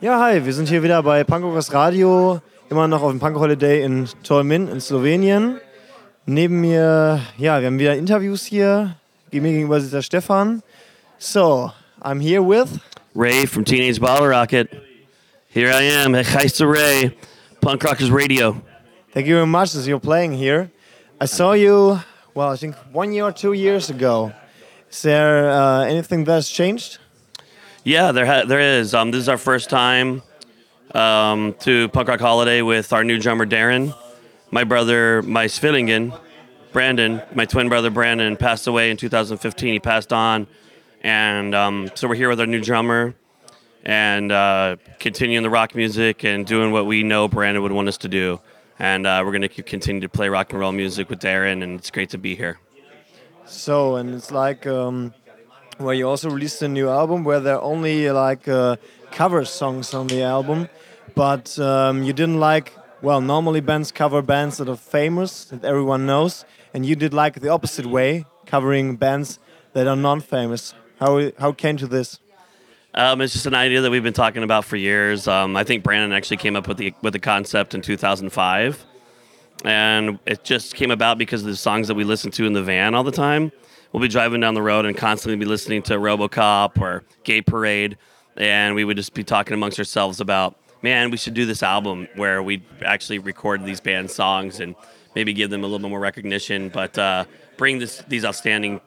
Ja, hi, wir sind hier wieder bei Punkrockers Radio, immer noch auf dem Punk Holiday in Tolmin in Slowenien. Neben mir, ja, wir haben wieder Interviews hier. Mir gegenüber sitzt der Stefan. So, I'm here with Ray from Teenage Bottle Rocket. Here I am, Heister Ray, Punk Rockers Radio. Thank you very much as you're playing here. I saw you, well, I think one year or two years ago. Is there uh, anything that's changed? Yeah, there ha- there is. Um, this is our first time um, to Punk Rock Holiday with our new drummer Darren. My brother, my Svillingen, Brandon, my twin brother Brandon, passed away in 2015. He passed on, and um, so we're here with our new drummer and uh, continuing the rock music and doing what we know Brandon would want us to do. And uh, we're going to continue to play rock and roll music with Darren, and it's great to be here. So, and it's like um, where you also released a new album where there are only like uh, cover songs on the album, but um, you didn't like, well, normally bands cover bands that are famous, that everyone knows, and you did like the opposite way, covering bands that are non famous. How, how came to this? Um, it's just an idea that we've been talking about for years. Um, I think Brandon actually came up with the with the concept in 2005, and it just came about because of the songs that we listen to in the van all the time. We'll be driving down the road and constantly be listening to RoboCop or Gay Parade, and we would just be talking amongst ourselves about, man, we should do this album where we actually record these band songs and maybe give them a little bit more recognition, but uh, bring this, these outstanding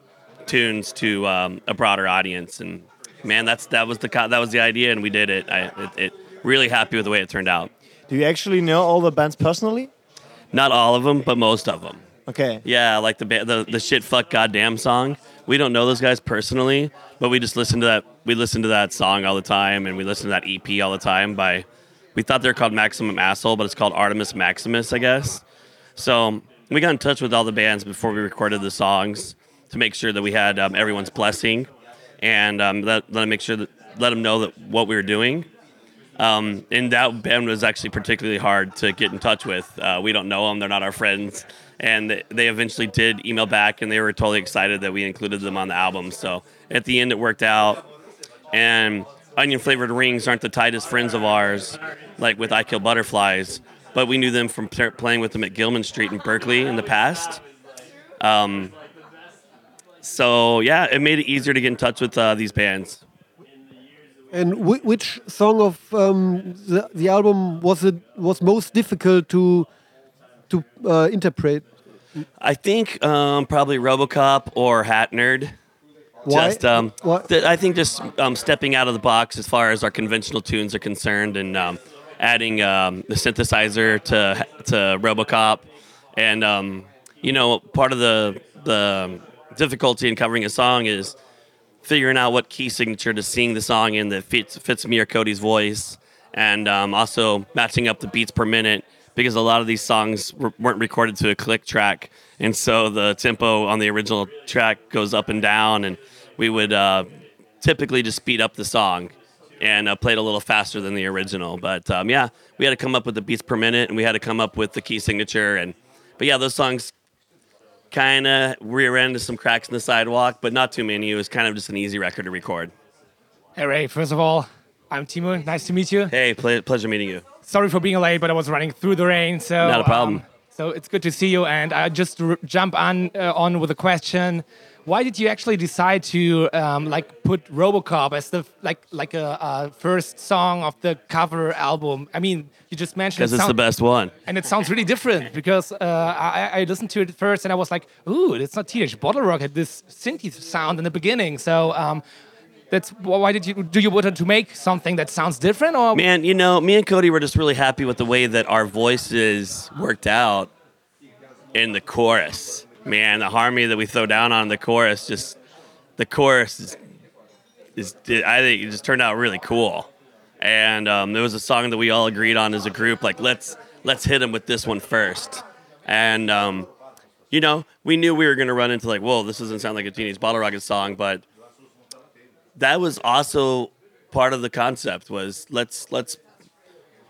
tunes to um, a broader audience and man, that's that was the that was the idea, and we did it. I it, it, really happy with the way it turned out. Do you actually know all the bands personally? Not all of them, but most of them. Okay. Yeah, like the the the shit fuck goddamn song. We don't know those guys personally, but we just listen to that. We listen to that song all the time, and we listen to that EP all the time. By we thought they're called Maximum Asshole, but it's called Artemis Maximus, I guess. So we got in touch with all the bands before we recorded the songs to make sure that we had um, everyone's blessing and um, let, let them make sure that let them know that what we were doing. Um, and that band was actually particularly hard to get in touch with. Uh, we don't know them; they're not our friends, and they eventually did email back, and they were totally excited that we included them on the album. So at the end, it worked out. And onion flavored rings aren't the tightest friends of ours, like with I Kill Butterflies, but we knew them from playing with them at Gilman Street in Berkeley in the past. Um, so yeah, it made it easier to get in touch with uh, these bands. And which song of um, the, the album was it was most difficult to to uh, interpret? I think um, probably RoboCop or Hat Nerd. Why? Just, um, I think just um, stepping out of the box as far as our conventional tunes are concerned, and um, adding um, the synthesizer to to RoboCop, and um, you know, part of the the difficulty in covering a song is figuring out what key signature to sing the song in that fits fits me or Kody's voice, and um, also matching up the beats per minute because a lot of these songs weren't recorded to a click track, and so the tempo on the original track goes up and down, and we would uh, typically just speed up the song and uh, play it a little faster than the original. But um, yeah, we had to come up with the beats per minute, and we had to come up with the key signature, and but yeah, those songs kind of rear ended some cracks in the sidewalk, but not too many. It was kind of just an easy record to record. Hey, Ray, first of all, I'm Timo. Nice to meet you. Hey, ple- pleasure meeting you. Sorry for being late, but I was running through the rain, so not a problem. Um, so it's good to see you, and I just r- jump on uh, on with a question why did you actually decide to um, like put RoboCop as the like like a, first song of the cover album? I mean, you just mentioned because it it's the best one, and it sounds really different. Because uh, I, I, listened to it first, and I was like, "Ooh, it's not Teenage Bottle Rocket this synthy sound in the beginning." So. Um, that's why did you do you want to make something that sounds different or man you know me and Kody were just really happy with the way that our voices worked out in the chorus man, the harmony that we throw down on the chorus just the chorus is, is I think it just turned out really cool. And um, there was a song that we all agreed on as a group, like let's let's hit him with this one first. And um, you know, we knew we were gonna run into like, whoa, this doesn't sound like a Teenage Bottle Rocket song, but that was also part of the concept was let's let's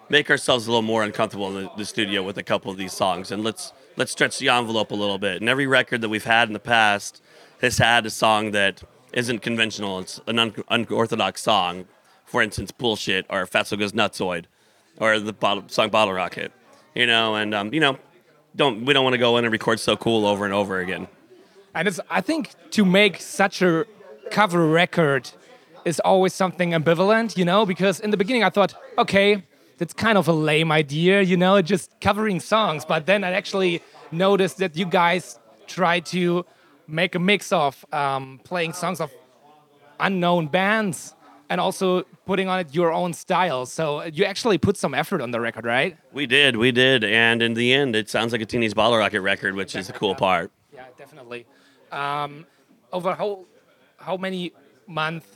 make ourselves a little more uncomfortable in the, the studio with a couple of these songs and let's let's stretch the envelope a little bit. And every record that we've had in the past has had a song that isn't conventional. It's an un- unorthodox song For instance, Bullshit or Fatso Goes Nutsoid or the bottle, song Bottle Rocket. You know, and um, you know, don't we don't want to go in and record so cool over and over again. And it's I think to make such a cover record is always something ambivalent, you know, because in the beginning I thought, okay, that's kind of a lame idea, you know, just covering songs. But then I actually noticed that you guys try to make a mix of um, playing songs of unknown bands and also putting on it your own style. So you actually put some effort on the record, right? We did, we did, and in the end, it sounds like a Teenage Bottle Rocket record, which is the cool part. Yeah, definitely. Um, over how how many months,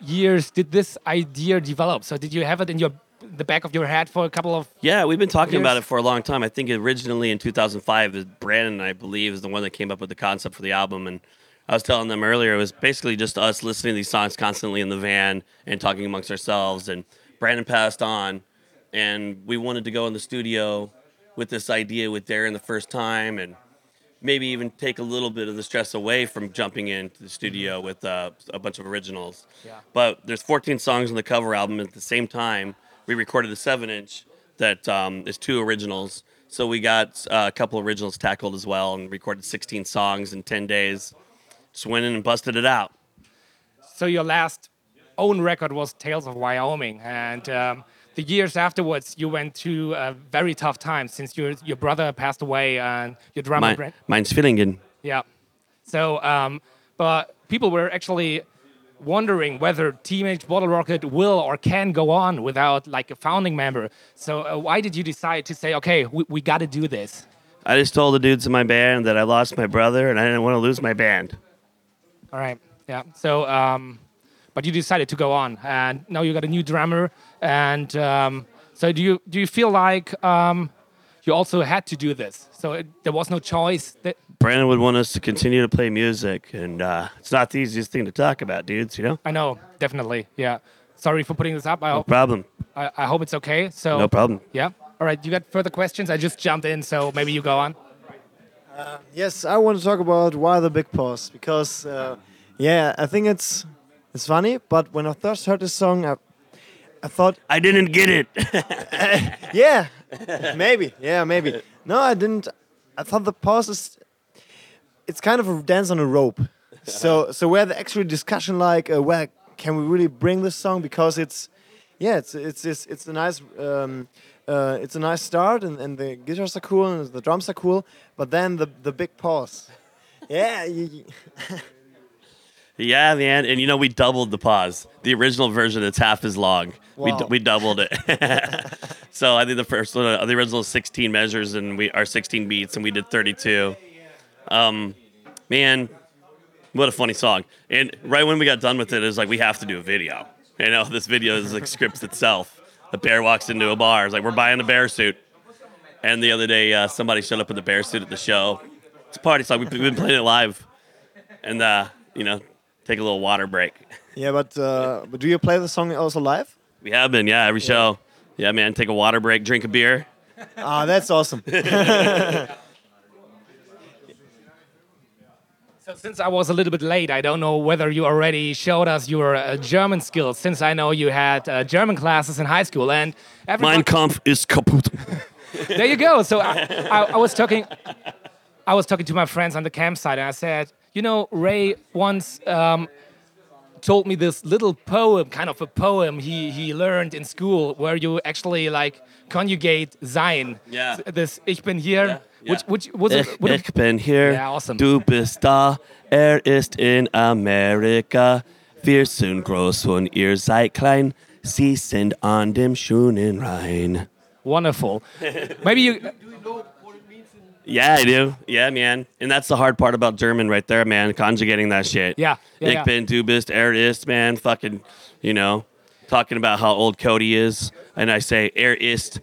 years did this idea develop? So did you have it in your the back of your head for a couple of Yeah, we've been talking about it for a long time. I think originally in 2005, the- Brandon, I believe, is the one that came up with the concept for the album. And I was telling them earlier, it was basically just us listening to these songs constantly in the van and talking amongst ourselves. And Brandon passed on, and we wanted to go in the studio with this idea with Darren the first time, and maybe even take a little bit of the stress away from jumping into the studio with uh, a bunch of originals. Yeah. But there's 14 songs on the cover album. At the same time, we recorded the seven inch that um, is two originals. So we got uh, a couple originals tackled as well and recorded 16 songs in 10 days. Just went in and busted it out. So your last own record was Tales of Wyoming, and um, the years afterwards, you went through a very tough time since your your brother passed away and your drummer. Mine, mine's Fillingen. Yeah. So, um, but people were actually wondering whether Teenage Bottle Rocket will or can go on without like a founding member. So, uh, why did you decide to say, okay, we, we got to do this? I just told the dudes in my band that I lost my brother and I didn't want to lose my band. All right. Yeah. So, um, but you decided to go on, and now you got a new drummer. And um, so, do you do you feel like um, you also had to do this? So it, there was no choice. That Brandon would want us to continue to play music, and uh, it's not the easiest thing to talk about, dudes, you know? I know, definitely. Yeah. Sorry for putting this up. I No hope problem. I, I hope it's okay. So No problem. Yeah. All right. You got further questions? I just jumped in, so maybe you go on. Yes, I want to talk about why the big pause because, uh, yeah, I think it's it's funny. But when I first heard this song, I, I thought, I didn't get it. yeah, maybe, yeah, maybe. No, I didn't. I thought the pause is it's kind of a dance on a rope. So so where the actual discussion like, uh, where can we really bring this song because it's yeah, it's it's it's, it's a nice. Um, uh, it's a nice start, and, and the guitars are cool, and the drums are cool. But then the the big pause, yeah, Yeah, man, and you know we doubled the pause. The original version it's half as long. We, Wow. we doubled it. so I think the first one, uh, the original is 16 measures and we are 16 beats, and we did 32. Um, man, what a funny song! And right when we got done with it, it was like we have to do a video. You know, this video is like scripts itself. The bear walks into a bar. It's like we're buying a bear suit. And the other day, uh, somebody showed up in the bear suit at the show. It's a party song. We've been playing it live, and uh, you know, take a little water break. yeah. But uh, but do you play the song also live? We have been, yeah, every show. Yeah, man, take a water break, drink a beer. Ah, that's awesome. So since I was a little bit late, I don't know whether you already showed us your uh, German skills. Since I know you had uh, German classes in high school, and everybody, Mein Kampf ist kaputt. there you go. So I, I, I was talking, I was talking to my friends on the campsite, and I said, you know, Ray once um, told me this little poem, kind of a poem he he learned in school, where you actually like conjugate sein. Yeah. This Ich bin hier, Yeah, which yeah. which was Ich, would ich bin hier, Yeah, awesome. du bist da, er ist in Amerika. Wir sind groß und ihr seid klein, sie sind an dem schönen Rhein. wonderful. Maybe you. Yeah, I do. Yeah, man. And that's the hard part about German right there, man. Conjugating that shit. Yeah, yeah, ich yeah. bin, du bist, er ist, man. Fucking, you know, talking about how old Kody is. And I say, er ist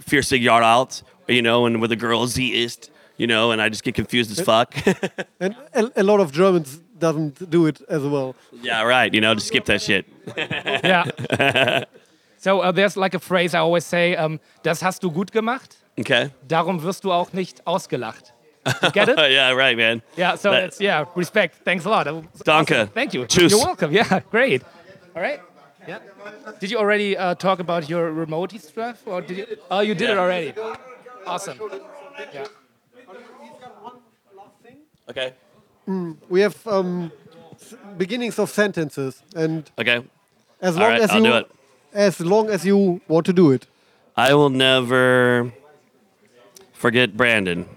40 Jahre alt, you know, and with a girl, sie ist, you know, and I just get confused as fuck. And a, a lot of Germans doesn't do it as well. yeah, right. You know, just skip that shit. Yeah. so uh, there's like a phrase I always say, um, das hast du gut gemacht, Okay. darum wirst du auch nicht ausgelacht. You get it? yeah, right, man. Yeah, so That- it's, yeah, respect. Thanks a lot. Danke. Thank you. Tschüss. You're welcome. Yeah, great. All right. Yeah. Did you already uh, talk about your remote stuff, or did you? Oh, you did it already. Awesome. Yeah. Okay. We have um, beginnings of sentences, and Okay. as long right, as I'll you do it. As long as you want to do it. I will never forget Brandon.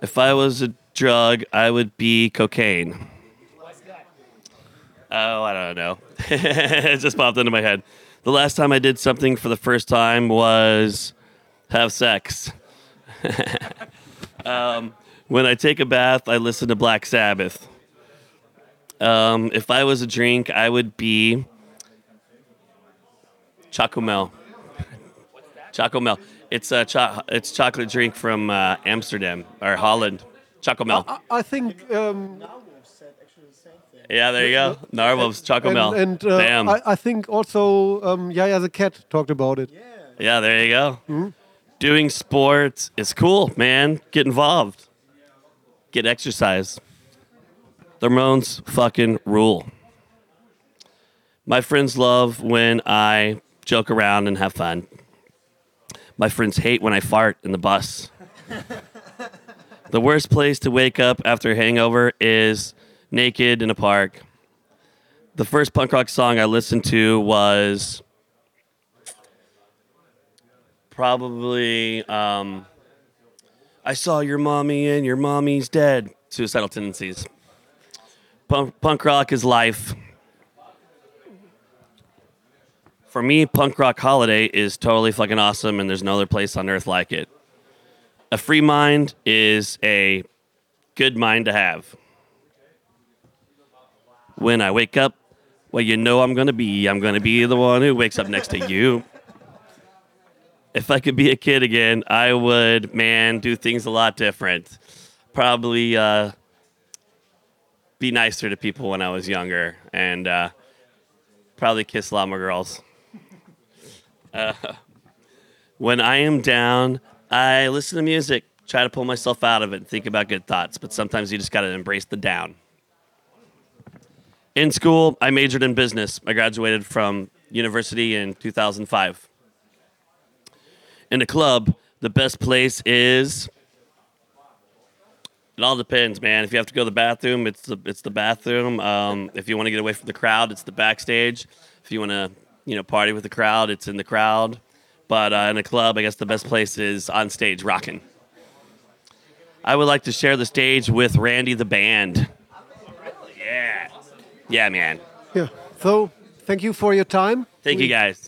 If I was a drug, I would be cocaine. Oh, I don't know. it just popped into my head. The last time I did something for the first time was have sex. um, when I take a bath, I listen to Black Sabbath. Um, if I was a drink, I would be Chocomel. Chocomel. It's a cho- it's chocolate drink from uh, Amsterdam or Holland. Chocomel. I, I think um, yeah, there you go. Narwhal's Chocomel. and, and uh, Damn. I, I think also um, Yaya the cat talked about it. yeah, there you go. Doing sports is cool, man. Get involved. Get exercise. The Ramones fucking rule. My friends love when I joke around and have fun. My friends hate when I fart in the bus. the worst place to wake up after a hangover is naked in a park. The first punk rock song I listened to was probably um, I saw your mommy and your mommy's dead. Suicidal tendencies. Punk, punk rock is life. For me, punk rock holiday is totally fucking awesome, and there's no other place on earth like it. A free mind is a good mind to have. When I wake up, well, you know I'm gonna be. I'm gonna be the one who wakes up next to you. If I could be a kid again, I would, man, do things a lot different. Probably uh, be nicer to people when I was younger, and uh, probably kiss a lot more girls. Uh, when I am down, I listen to music, try to pull myself out of it, and think about good thoughts. But sometimes you just got to embrace the down. In school, I majored in business. I graduated from university in 2005. In a club, the best place is. It all depends, man. If you have to go to the bathroom, it's the it's the bathroom. Um, if you want to get away from the crowd, it's the backstage. If you want to, you know, party with the crowd, it's in the crowd. But uh, in a club, I guess the best place is on stage, rocking. I would like to share the stage with Randy the band. Yeah, yeah, man. Yeah. So thank you for your time. Thank you guys.